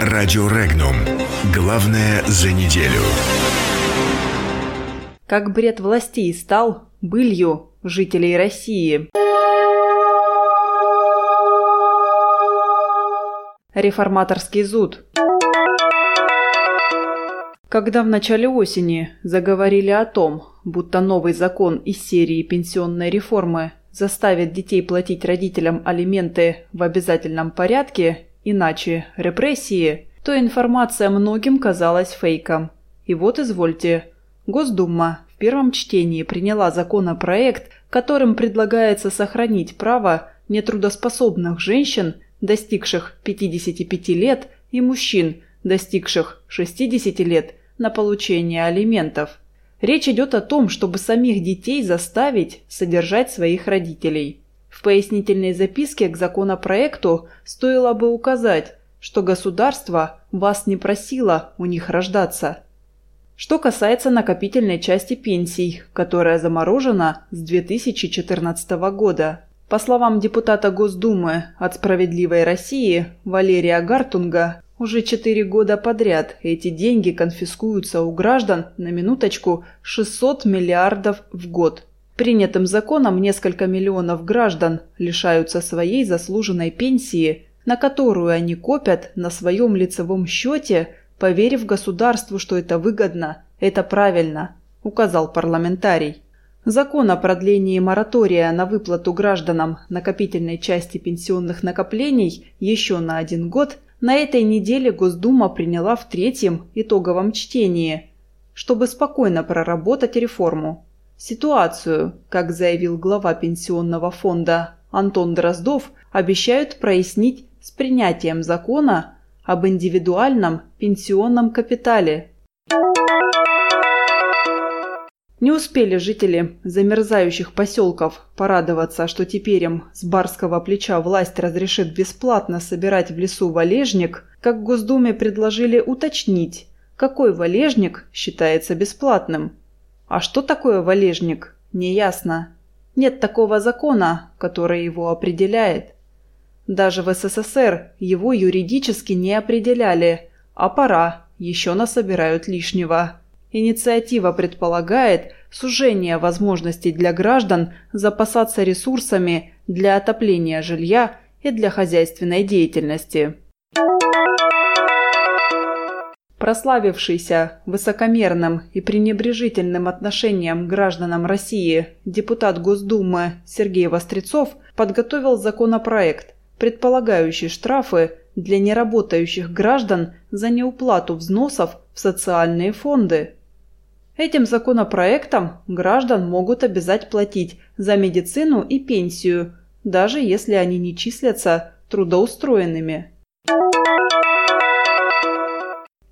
Радио Регнум. Главное за неделю. Как бред властей стал былью жителей России. Реформаторский зуд. Когда в начале осени заговорили о том, будто новый закон из серии пенсионной реформы заставит детей платить родителям алименты в обязательном порядке, иначе репрессии, то информация многим казалась фейком. И вот извольте, Госдума в первом чтении приняла законопроект, которым предлагается сохранить право нетрудоспособных женщин, достигших 55 лет, и мужчин, достигших 60 лет, на получение алиментов – Речь идет о том, чтобы самих детей заставить содержать своих родителей. Пояснительной записке к законопроекту стоило бы указать, что государство вас не просило у них рождаться. Что касается накопительной части пенсий, которая заморожена с 2014 года. По словам депутата Госдумы от «Справедливой России» Валерия Гартунга, уже четыре года подряд эти деньги конфискуются у граждан на минуточку 600 миллиардов в год. Принятым законом несколько миллионов граждан лишаются своей заслуженной пенсии, на которую они копят на своем лицевом счете, поверив государству, что это выгодно, это правильно, указал парламентарий. Закон о продлении моратория на выплату гражданам накопительной части пенсионных накоплений еще на один год – на этой неделе Госдума приняла в третьем итоговом чтении, чтобы спокойно проработать реформу. Ситуацию, как заявил глава пенсионного фонда Антон Дроздов, обещают прояснить с принятием закона об индивидуальном пенсионном капитале не успели жители замерзающих поселков порадоваться, что теперь им с барского плеча власть разрешит бесплатно собирать в лесу валежник, как в Госдуме предложили уточнить, какой валежник считается бесплатным. А что такое валежник, неясно. Нет такого закона, который его определяет. Даже в СССР его юридически не определяли, а пора, еще насобирают лишнего. Инициатива предполагает сужение возможностей для граждан запасаться ресурсами для отопления жилья и для хозяйственной деятельности. Прославившийся высокомерным и пренебрежительным отношением к гражданам России депутат Госдумы Сергей Вострецов подготовил законопроект, предполагающий штрафы для неработающих граждан за неуплату взносов в социальные фонды. Этим законопроектом граждан могут обязать платить за медицину и пенсию, даже если они не числятся трудоустроенными.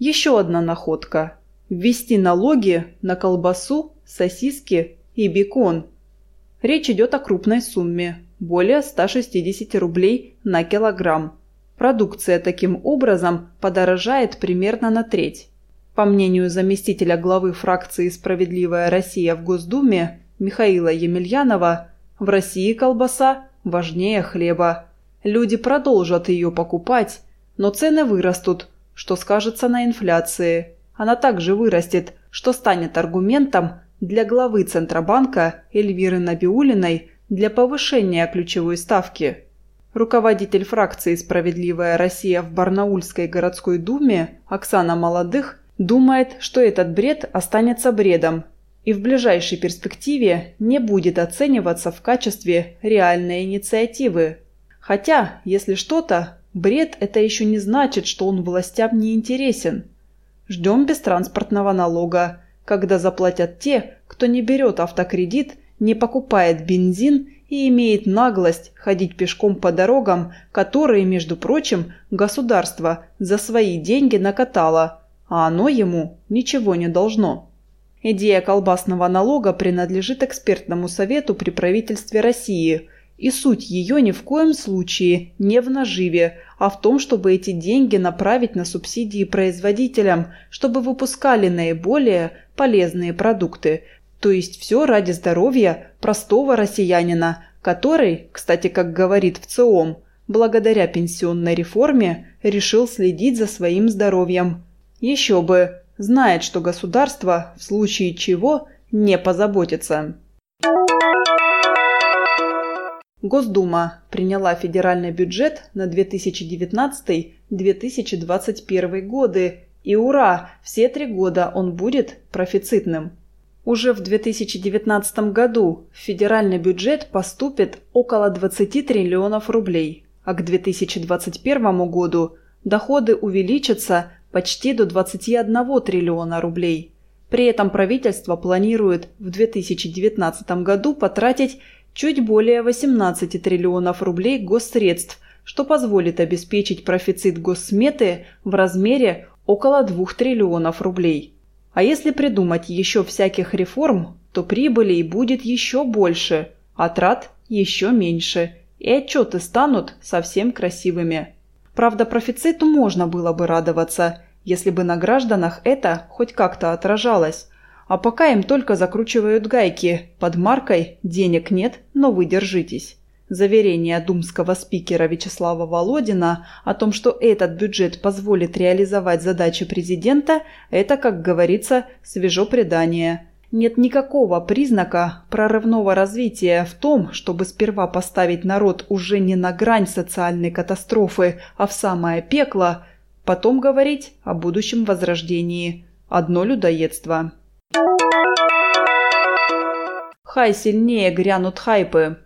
Еще одна находка. Ввести налоги на колбасу, сосиски и бекон. Речь идет о крупной сумме – более 160 рублей на килограмм. Продукция таким образом подорожает примерно на треть. По мнению заместителя главы фракции «Справедливая Россия» в Госдуме Михаила Емельянова, в России колбаса важнее хлеба. Люди продолжат ее покупать, но цены вырастут, что скажется на инфляции. Она также вырастет, что станет аргументом для главы Центробанка Эльвиры Набиулиной для повышения ключевой ставки. Руководитель фракции «Справедливая Россия» в Барнаульской городской думе Оксана Молодых Думает, что этот бред останется бредом и в ближайшей перспективе не будет оцениваться в качестве реальной инициативы. Хотя, если что-то, бред это еще не значит, что он властям не интересен. Ждем бестранспортного налога, когда заплатят те, кто не берет автокредит, не покупает бензин и имеет наглость ходить пешком по дорогам, которые, между прочим, государство за свои деньги накатало – а оно ему ничего не должно. Идея колбасного налога принадлежит экспертному совету при правительстве России, и суть ее ни в коем случае не в наживе, а в том, чтобы эти деньги направить на субсидии производителям, чтобы выпускали наиболее полезные продукты, то есть все ради здоровья простого россиянина, который, кстати, как говорит в ЦИОМ, благодаря пенсионной реформе решил следить за своим здоровьем. Еще бы, знает, что государство в случае чего не позаботится. Госдума приняла федеральный бюджет на 2019-2021 годы, и ура, все три года он будет профицитным. Уже в 2019 году в федеральный бюджет поступит около 20 триллионов рублей, а к 2021 году доходы увеличатся почти до 21 триллиона рублей. При этом правительство планирует в 2019 году потратить чуть более 18 триллионов рублей госсредств, что позволит обеспечить профицит госсметы в размере около 2 триллионов рублей. А если придумать еще всяких реформ, то прибылей будет еще больше, а трат еще меньше, и отчеты станут совсем красивыми. Правда, профициту можно было бы радоваться, если бы на гражданах это хоть как-то отражалось, а пока им только закручивают гайки под маркой «денег нет, но вы держитесь». Заверение думского спикера Вячеслава Володина о том, что этот бюджет позволит реализовать задачи президента, это, как говорится, свежо предание. Нет никакого признака прорывного развития в том, чтобы сперва поставить народ уже не на грань социальной катастрофы, а в самое пекло, потом говорить о будущем возрождении. Одно людоедство. Хай сильнее грянут хайпы.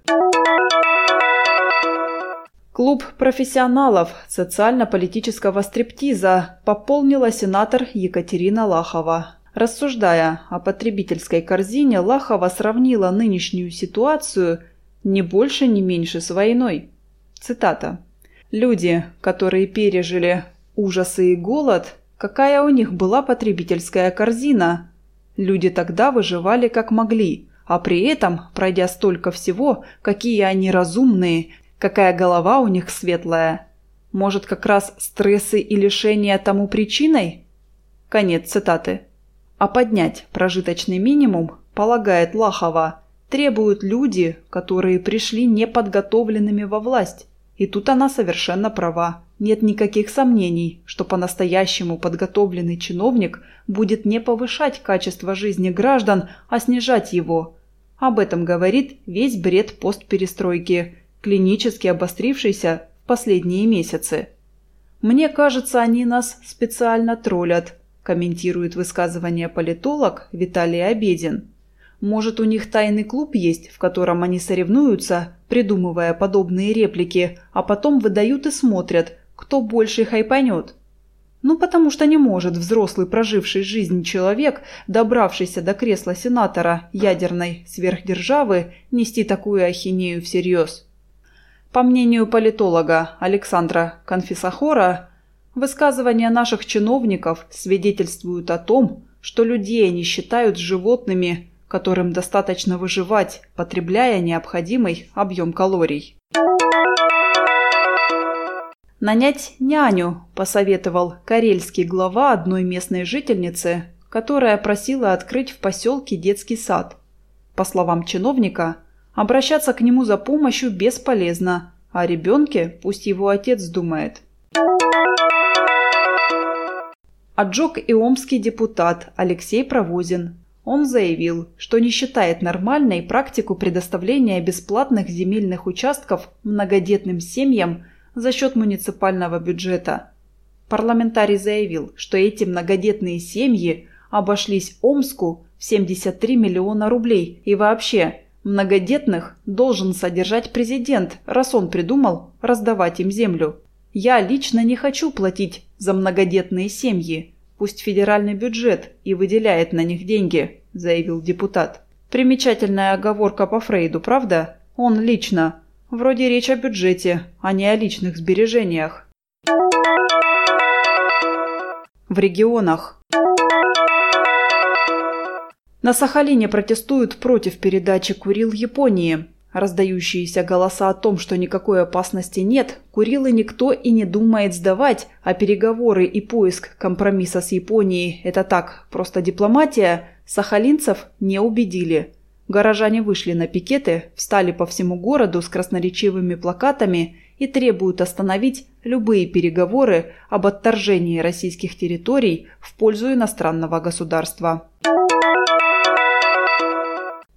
Клуб профессионалов социально-политического стриптиза пополнила сенатор Екатерина Лахова. Рассуждая о потребительской корзине, Лахова сравнила нынешнюю ситуацию не больше, не меньше с войной. Цитата. «Люди, которые пережили ужасы и голод, какая у них была потребительская корзина? Люди тогда выживали как могли, а при этом, пройдя столько всего, какие они разумные, какая голова у них светлая. Может, как раз стрессы и лишения тому причиной? Конец цитаты. А поднять прожиточный минимум, полагает Лахова, требуют люди, которые пришли неподготовленными во власть. И тут она совершенно права. Нет никаких сомнений, что по-настоящему подготовленный чиновник будет не повышать качество жизни граждан, а снижать его. Об этом говорит весь бред постперестройки, клинически обострившийся в последние месяцы. «Мне кажется, они нас специально троллят», комментирует высказывание политолог Виталий Обедин. Может, у них тайный клуб есть, в котором они соревнуются, придумывая подобные реплики, а потом выдают и смотрят, кто больше хайпанет. Ну, потому что не может взрослый, проживший жизнь человек, добравшийся до кресла сенатора ядерной сверхдержавы, нести такую ахинею всерьез. По мнению политолога Александра Конфисахора, высказывания наших чиновников свидетельствуют о том, что людей они считают животными, которым достаточно выживать, потребляя необходимый объем калорий. Нанять няню, посоветовал карельский глава одной местной жительницы, которая просила открыть в поселке детский сад. По словам чиновника, обращаться к нему за помощью бесполезно, а ребенке пусть его отец думает. Отжег и омский депутат Алексей Провозин. Он заявил, что не считает нормальной практику предоставления бесплатных земельных участков многодетным семьям за счет муниципального бюджета. Парламентарий заявил, что эти многодетные семьи обошлись Омску в 73 миллиона рублей и вообще многодетных должен содержать президент, раз он придумал раздавать им землю. Я лично не хочу платить за многодетные семьи. Пусть федеральный бюджет и выделяет на них деньги, заявил депутат. Примечательная оговорка по Фрейду, правда? Он лично Вроде речь о бюджете, а не о личных сбережениях. В регионах. На Сахалине протестуют против передачи Курил Японии. Раздающиеся голоса о том, что никакой опасности нет, Курилы никто и не думает сдавать, а переговоры и поиск компромисса с Японией – это так, просто дипломатия, сахалинцев не убедили. Горожане вышли на пикеты, встали по всему городу с красноречивыми плакатами и требуют остановить любые переговоры об отторжении российских территорий в пользу иностранного государства.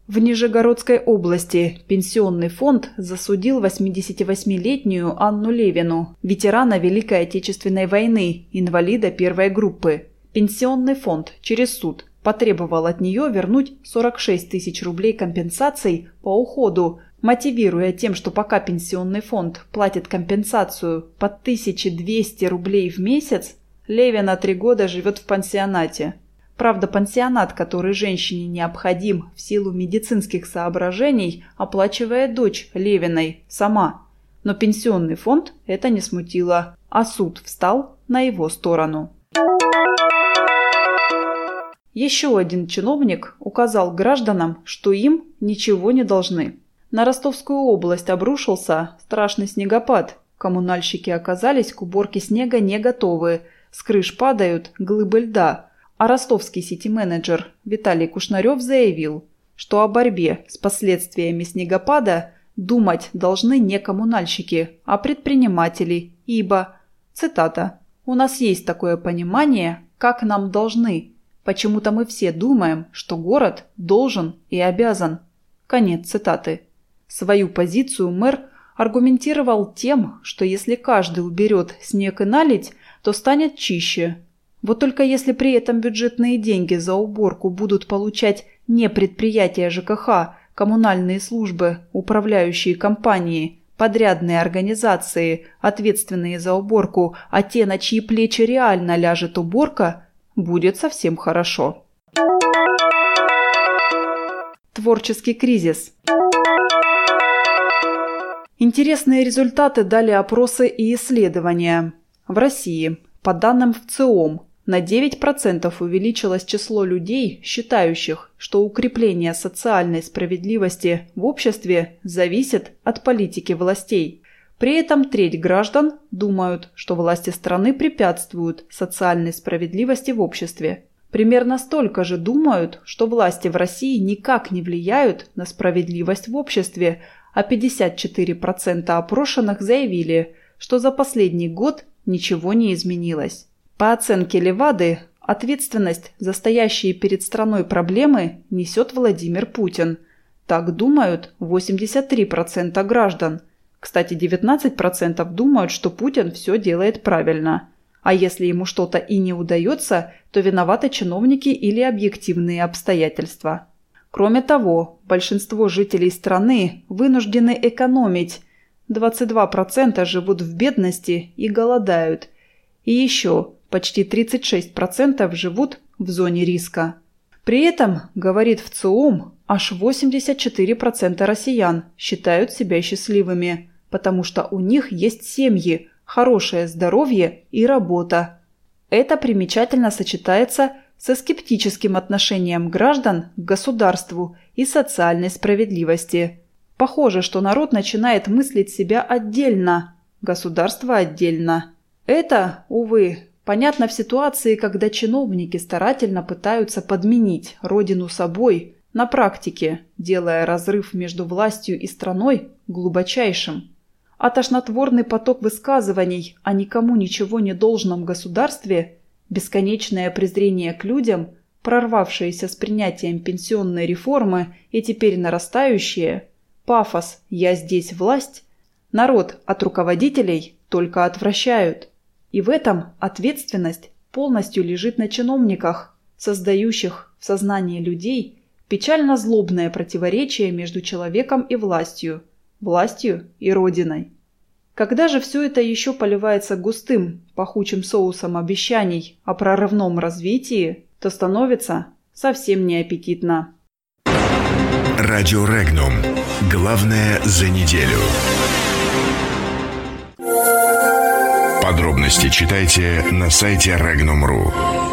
В Нижегородской области пенсионный фонд засудил 88-летнюю Анну Левину, ветерана Великой Отечественной войны, инвалида первой группы. Пенсионный фонд через суд потребовал от нее вернуть 46 тысяч рублей компенсаций по уходу, мотивируя тем, что пока пенсионный фонд платит компенсацию по 1200 рублей в месяц, Левина три года живет в пансионате. Правда, пансионат, который женщине необходим в силу медицинских соображений, оплачивает дочь Левиной сама. Но пенсионный фонд это не смутило, а суд встал на его сторону. Еще один чиновник указал гражданам, что им ничего не должны. На Ростовскую область обрушился страшный снегопад. Коммунальщики оказались к уборке снега не готовы. С крыш падают глыбы льда. А ростовский сити-менеджер Виталий Кушнарев заявил, что о борьбе с последствиями снегопада думать должны не коммунальщики, а предприниматели, ибо, цитата, «У нас есть такое понимание, как нам должны. Почему-то мы все думаем, что город должен и обязан». Конец цитаты. Свою позицию мэр аргументировал тем, что если каждый уберет снег и наледь, то станет чище. Вот только если при этом бюджетные деньги за уборку будут получать не предприятия ЖКХ, коммунальные службы, управляющие компании, подрядные организации, ответственные за уборку, а те, на чьи плечи реально ляжет уборка, будет совсем хорошо. Творческий кризис – Интересные результаты дали опросы и исследования. В России, по данным в ЦИОМ, на 9% увеличилось число людей, считающих, что укрепление социальной справедливости в обществе зависит от политики властей. При этом треть граждан думают, что власти страны препятствуют социальной справедливости в обществе. Примерно столько же думают, что власти в России никак не влияют на справедливость в обществе, а 54% опрошенных заявили, что за последний год ничего не изменилось. По оценке Левады, ответственность за стоящие перед страной проблемы несет Владимир Путин. Так думают 83% граждан. Кстати, 19% думают, что Путин все делает правильно. А если ему что-то и не удается, то виноваты чиновники или объективные обстоятельства. Кроме того, большинство жителей страны вынуждены экономить. 22% живут в бедности и голодают. И еще почти 36% живут в зоне риска. При этом, говорит в ЦИОМ, аж 84% россиян считают себя счастливыми, потому что у них есть семьи, хорошее здоровье и работа. Это примечательно сочетается со скептическим отношением граждан к государству и социальной справедливости. Похоже, что народ начинает мыслить себя отдельно, государство отдельно. Это, увы, понятно в ситуации, когда чиновники старательно пытаются подменить родину собой на практике, делая разрыв между властью и страной глубочайшим. А тошнотворный поток высказываний о никому ничего не должном государстве Бесконечное презрение к людям, прорвавшееся с принятием пенсионной реформы и теперь нарастающее, пафос «я здесь власть», народ от руководителей только отвращают. И в этом ответственность полностью лежит на чиновниках, создающих в сознании людей печально злобное противоречие между человеком и властью, властью и родиной. Когда же все это еще поливается густым, пахучим соусом обещаний о прорывном развитии, то становится совсем неаппетитно. Радио Регнум. Главное за неделю. Подробности читайте на сайте Regnum.ru.